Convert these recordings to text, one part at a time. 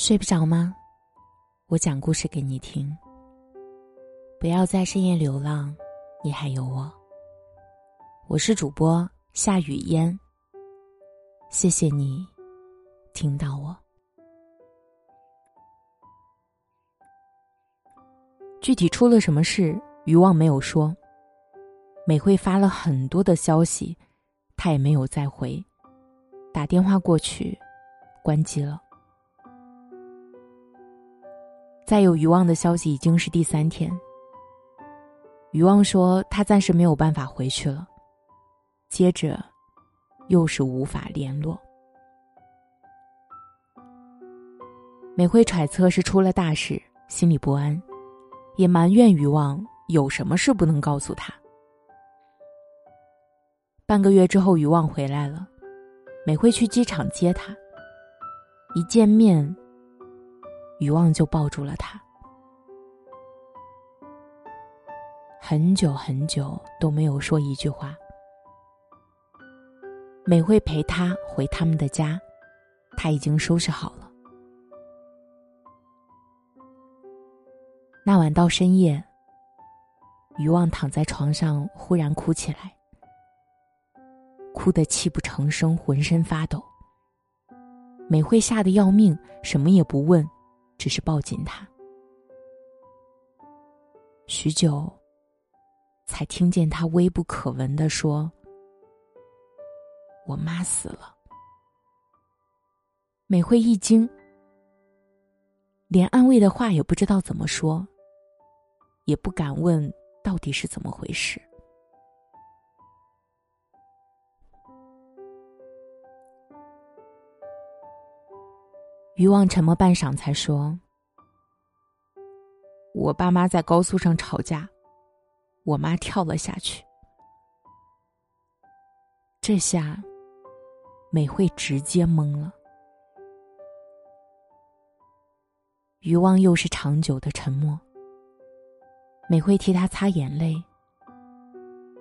睡不着吗？我讲故事给你听。不要在深夜流浪，你还有我。我是主播夏雨嫣。谢谢你听到我。具体出了什么事，余望没有说。美惠发了很多的消息，他也没有再回。打电话过去，关机了。再有余望的消息已经是第三天。余望说他暂时没有办法回去了。接着，又是无法联络。美惠揣测是出了大事，心里不安，也埋怨余望有什么事不能告诉他。半个月之后，余望回来了，美惠去机场接他。一见面。余望就抱住了他，很久很久都没有说一句话。美惠陪他回他们的家，他已经收拾好了。那晚到深夜，余望躺在床上，忽然哭起来，哭得泣不成声，浑身发抖。美惠吓得要命，什么也不问。只是抱紧他，许久，才听见他微不可闻的说：“我妈死了。”美惠一惊，连安慰的话也不知道怎么说，也不敢问到底是怎么回事。余望沉默半晌，才说：“我爸妈在高速上吵架，我妈跳了下去。这下，美惠直接懵了。”余望又是长久的沉默。美惠替他擦眼泪，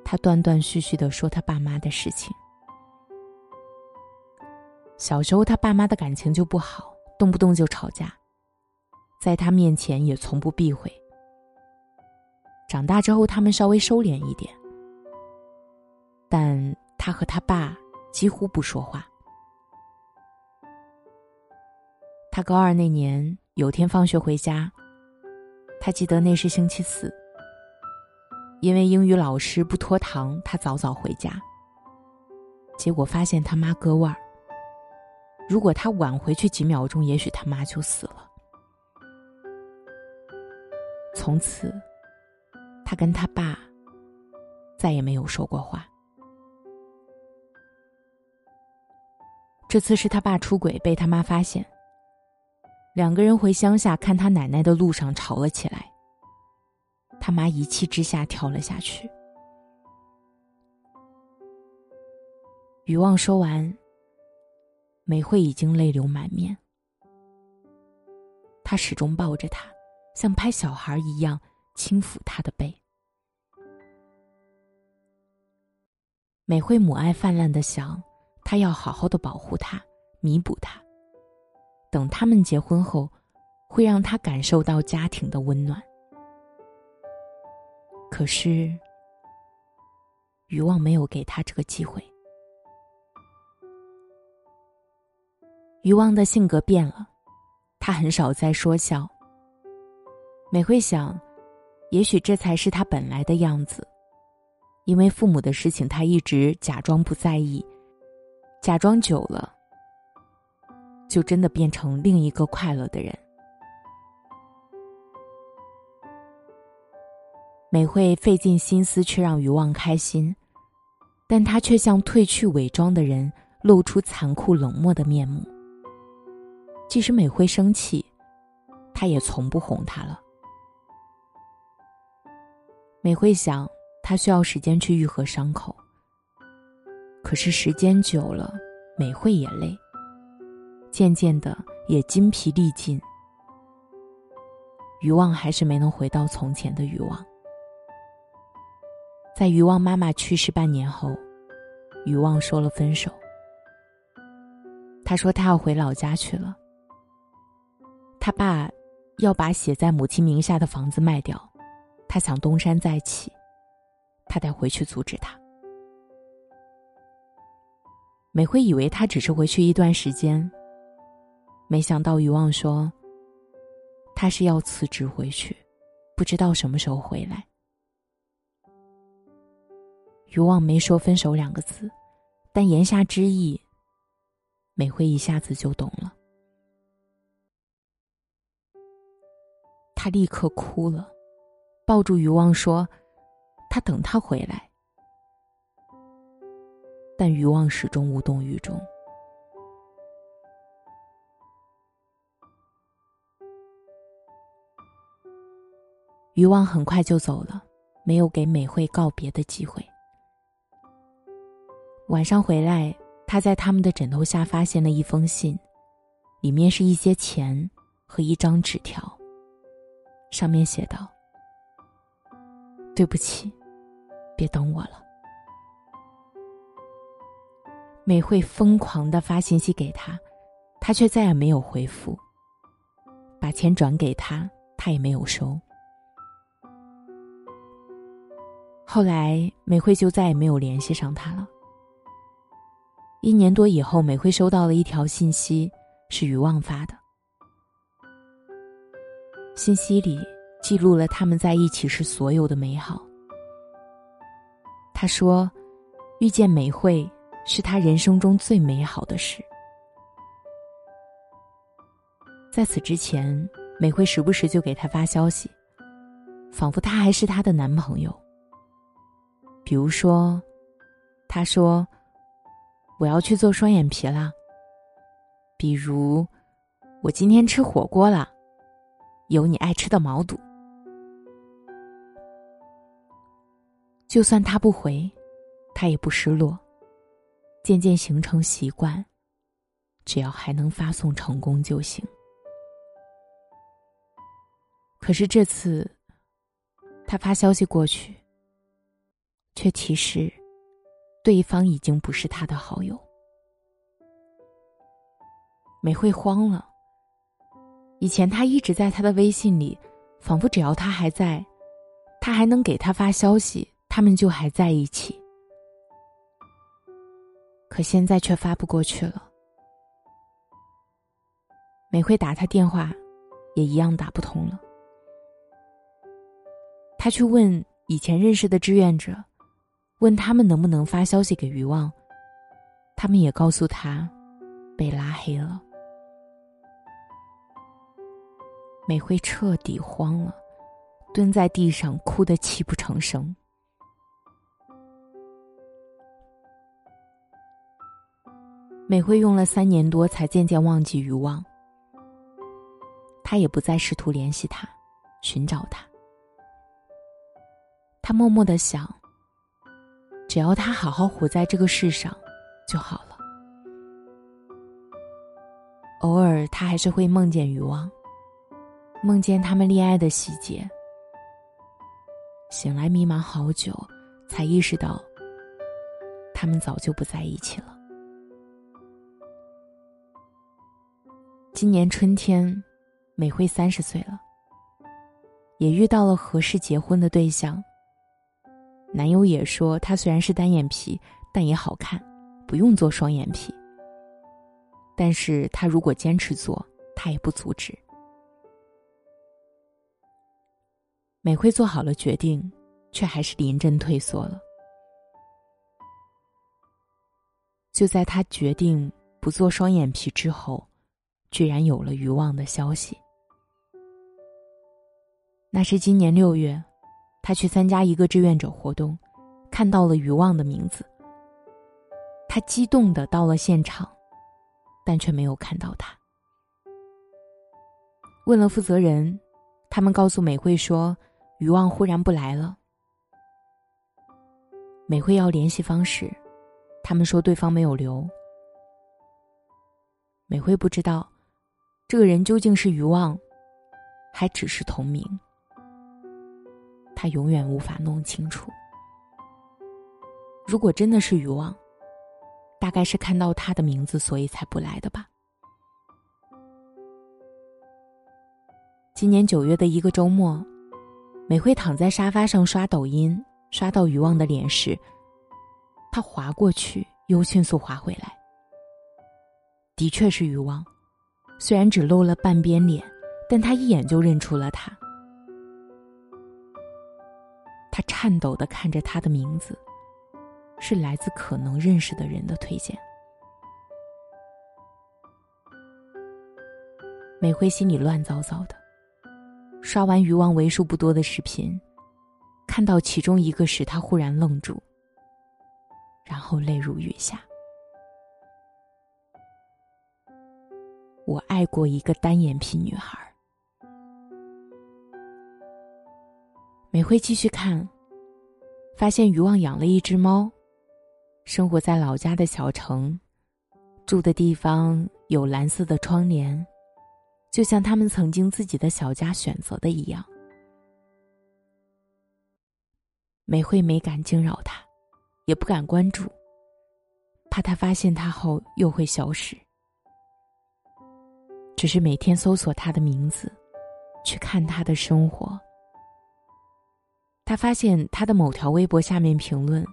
他断断续续的说他爸妈的事情。小时候，他爸妈的感情就不好。动不动就吵架，在他面前也从不避讳。长大之后，他们稍微收敛一点，但他和他爸几乎不说话。他高二那年，有天放学回家，他记得那是星期四，因为英语老师不拖堂，他早早回家。结果发现他妈割腕儿。如果他晚回去几秒钟，也许他妈就死了。从此，他跟他爸再也没有说过话。这次是他爸出轨被他妈发现，两个人回乡下看他奶奶的路上吵了起来。他妈一气之下跳了下去。余望说完。美惠已经泪流满面，他始终抱着她，像拍小孩一样轻抚她的背。美惠母爱泛滥的想，他要好好的保护她，弥补她。等他们结婚后，会让他感受到家庭的温暖。可是，余望没有给他这个机会。余望的性格变了，他很少再说笑。美惠想，也许这才是他本来的样子，因为父母的事情，他一直假装不在意，假装久了，就真的变成另一个快乐的人。美惠费尽心思去让余望开心，但他却像褪去伪装的人，露出残酷冷漠的面目。即使美惠生气，他也从不哄她了。美惠想，她需要时间去愈合伤口。可是时间久了，美惠也累，渐渐的也精疲力尽。余望还是没能回到从前的余望。在余望妈妈去世半年后，余望说了分手。他说他要回老家去了。他爸要把写在母亲名下的房子卖掉，他想东山再起，他得回去阻止他。美惠以为他只是回去一段时间，没想到余旺说他是要辞职回去，不知道什么时候回来。余旺没说分手两个字，但言下之意，美惠一下子就懂了。他立刻哭了，抱住余望说：“他等他回来。”但余望始终无动于衷。余望很快就走了，没有给美惠告别的机会。晚上回来，他在他们的枕头下发现了一封信，里面是一些钱和一张纸条。上面写道：“对不起，别等我了。”美惠疯狂的发信息给他，他却再也没有回复。把钱转给他，他也没有收。后来，美惠就再也没有联系上他了。一年多以后，美惠收到了一条信息，是余旺发的。信息里记录了他们在一起时所有的美好。他说：“遇见美惠是他人生中最美好的事。”在此之前，美惠时不时就给他发消息，仿佛他还是她的男朋友。比如说，他说：“我要去做双眼皮啦。”比如，我今天吃火锅了。有你爱吃的毛肚，就算他不回，他也不失落，渐渐形成习惯。只要还能发送成功就行。可是这次，他发消息过去，却提示对方已经不是他的好友。美惠慌了。以前他一直在他的微信里，仿佛只要他还在，他还能给他发消息，他们就还在一起。可现在却发不过去了。每回打他电话，也一样打不通了。他去问以前认识的志愿者，问他们能不能发消息给余旺，他们也告诉他，被拉黑了。美惠彻底慌了，蹲在地上哭得泣不成声。美惠用了三年多才渐渐忘记余望，他也不再试图联系他，寻找他。他默默的想：只要他好好活在这个世上，就好了。偶尔，他还是会梦见余望。梦见他们恋爱的细节，醒来迷茫好久，才意识到他们早就不在一起了。今年春天，美惠三十岁了，也遇到了合适结婚的对象。男友也说，他虽然是单眼皮，但也好看，不用做双眼皮。但是他如果坚持做，他也不阻止。美惠做好了决定，却还是临阵退缩了。就在她决定不做双眼皮之后，居然有了余望的消息。那是今年六月，他去参加一个志愿者活动，看到了余望的名字。他激动的到了现场，但却没有看到他。问了负责人，他们告诉美惠说。余旺忽然不来了，美惠要联系方式，他们说对方没有留。美惠不知道，这个人究竟是余旺，还只是同名，他永远无法弄清楚。如果真的是余旺，大概是看到他的名字，所以才不来的吧。今年九月的一个周末，美惠躺在沙发上刷抖音，刷到余旺的脸时，她划过去，又迅速划回来。的确是余旺，虽然只露了半边脸，但她一眼就认出了他。他颤抖的看着他的名字，是来自可能认识的人的推荐。美惠心里乱糟糟的。刷完余旺为数不多的视频，看到其中一个时，他忽然愣住，然后泪如雨下。我爱过一个单眼皮女孩。美惠继续看，发现余旺养了一只猫，生活在老家的小城，住的地方有蓝色的窗帘。就像他们曾经自己的小家选择的一样，美惠没敢惊扰他，也不敢关注，怕他发现他后又会消失。只是每天搜索他的名字，去看他的生活。他发现他的某条微博下面评论：“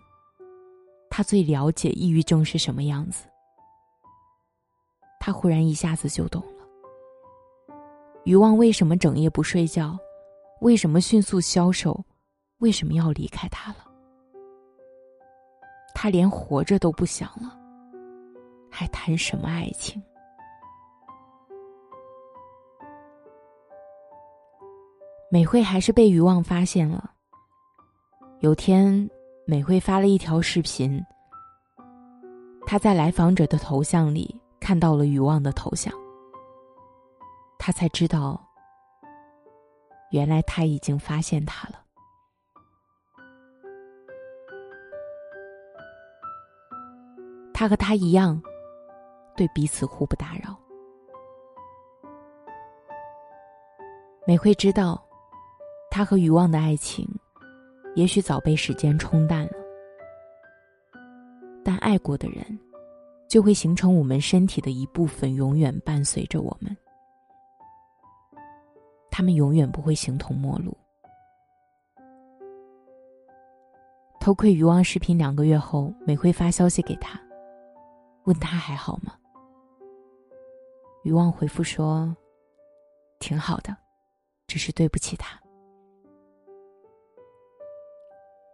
他最了解抑郁症是什么样子。”他忽然一下子就懂。余旺为什么整夜不睡觉？为什么迅速消瘦？为什么要离开他了？他连活着都不想了，还谈什么爱情？美惠还是被余旺发现了。有天，美惠发了一条视频，她在来访者的头像里看到了余旺的头像。他才知道，原来他已经发现他了。他和他一样，对彼此互不打扰。美惠知道，他和余望的爱情，也许早被时间冲淡了，但爱过的人，就会形成我们身体的一部分，永远伴随着我们。他们永远不会形同陌路。偷窥余旺视频两个月后，美惠发消息给他，问他还好吗？余旺回复说：“挺好的，只是对不起他。”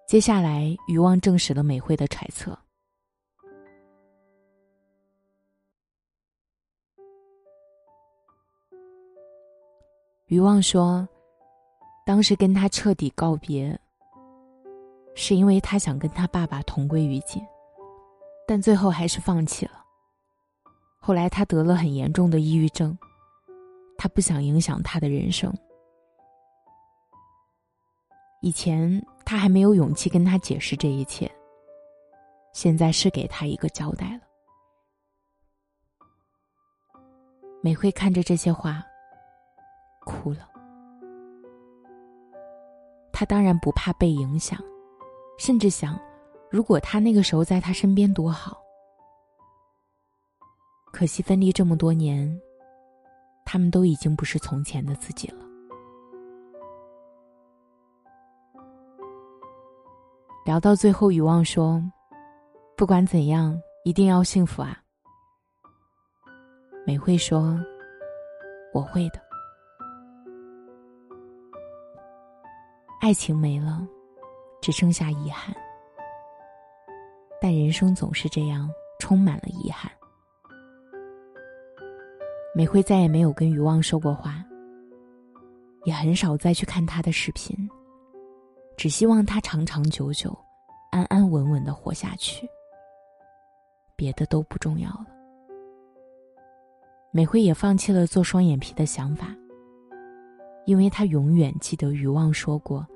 接下来，余旺证实了美惠的揣测。余旺说：“当时跟他彻底告别，是因为他想跟他爸爸同归于尽，但最后还是放弃了。后来他得了很严重的抑郁症，他不想影响他的人生。以前他还没有勇气跟他解释这一切，现在是给他一个交代了。”美惠看着这些话。哭了。他当然不怕被影响，甚至想，如果他那个时候在他身边多好。可惜分离这么多年，他们都已经不是从前的自己了。聊到最后，余望说：“不管怎样，一定要幸福啊。”美惠说：“我会的。”爱情没了，只剩下遗憾。但人生总是这样，充满了遗憾。美惠再也没有跟余旺说过话，也很少再去看他的视频，只希望他长长久久、安安稳稳的活下去。别的都不重要了。美惠也放弃了做双眼皮的想法，因为她永远记得余旺说过。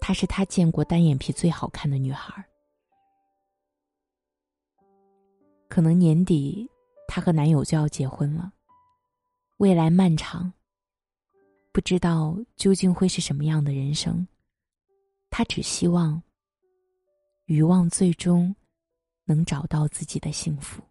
她是他见过单眼皮最好看的女孩。可能年底，她和男友就要结婚了。未来漫长，不知道究竟会是什么样的人生。她只希望，余旺最终能找到自己的幸福。